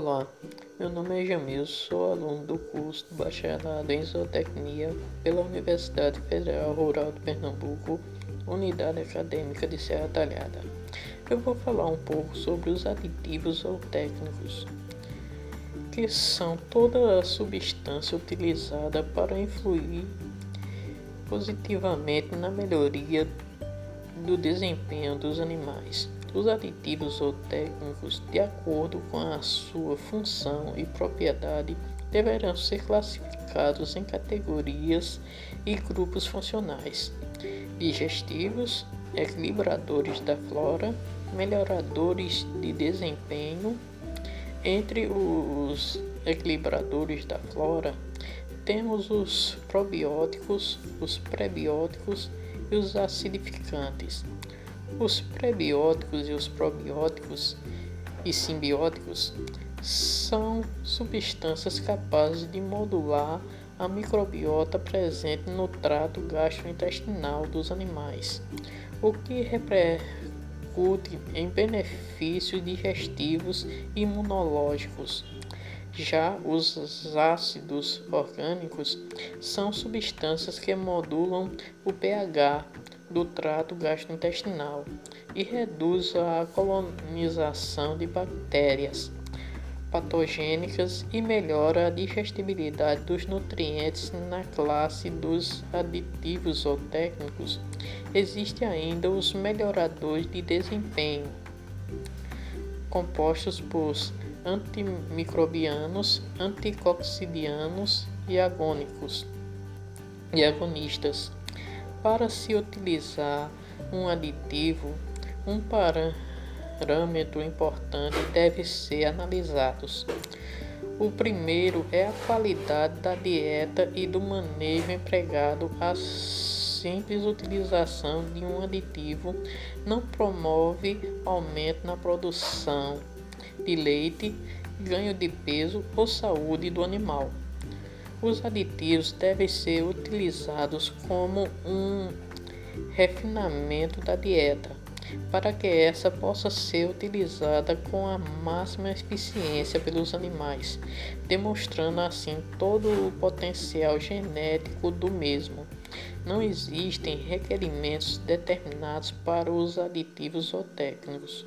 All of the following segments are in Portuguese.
Olá, meu nome é Jamil, sou aluno do curso de Bacharelado em Zootecnia pela Universidade Federal Rural de Pernambuco, Unidade Acadêmica de Serra Talhada. Eu vou falar um pouco sobre os aditivos zootécnicos, que são toda a substância utilizada para influir positivamente na melhoria do desempenho dos animais. Os aditivos ou técnicos, de acordo com a sua função e propriedade, deverão ser classificados em categorias e grupos funcionais: digestivos, equilibradores da flora, melhoradores de desempenho. Entre os equilibradores da flora, temos os probióticos, os prebióticos e os acidificantes. Os prebióticos e os probióticos e simbióticos são substâncias capazes de modular a microbiota presente no trato gastrointestinal dos animais, o que repercute em benefícios digestivos e imunológicos. Já os ácidos orgânicos são substâncias que modulam o pH do trato gastrointestinal e reduz a colonização de bactérias patogênicas e melhora a digestibilidade dos nutrientes na classe dos aditivos ou técnicos. Existem ainda os melhoradores de desempenho, compostos por antimicrobianos, anticoxidianos e agônicos e agonistas para se utilizar um aditivo, um parâmetro importante deve ser analisados. O primeiro é a qualidade da dieta e do manejo empregado. A simples utilização de um aditivo não promove aumento na produção de leite, ganho de peso ou saúde do animal. Os aditivos devem ser utilizados como um refinamento da dieta, para que essa possa ser utilizada com a máxima eficiência pelos animais, demonstrando assim todo o potencial genético do mesmo. Não existem requerimentos determinados para os aditivos ou técnicos,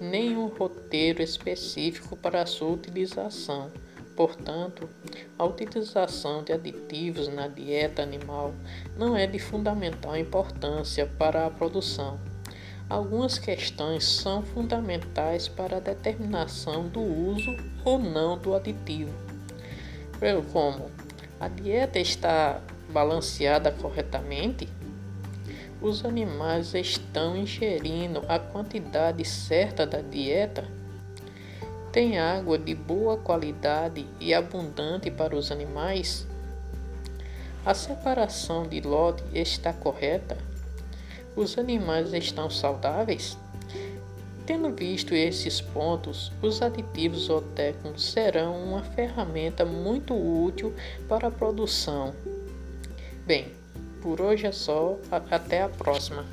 nem um roteiro específico para a sua utilização. Portanto, a utilização de aditivos na dieta animal não é de fundamental importância para a produção. Algumas questões são fundamentais para a determinação do uso ou não do aditivo, como a dieta está balanceada corretamente, os animais estão ingerindo a quantidade certa da dieta tem água de boa qualidade e abundante para os animais? A separação de lote está correta? Os animais estão saudáveis? Tendo visto esses pontos, os aditivos zootécnicos serão uma ferramenta muito útil para a produção. Bem, por hoje é só, até a próxima.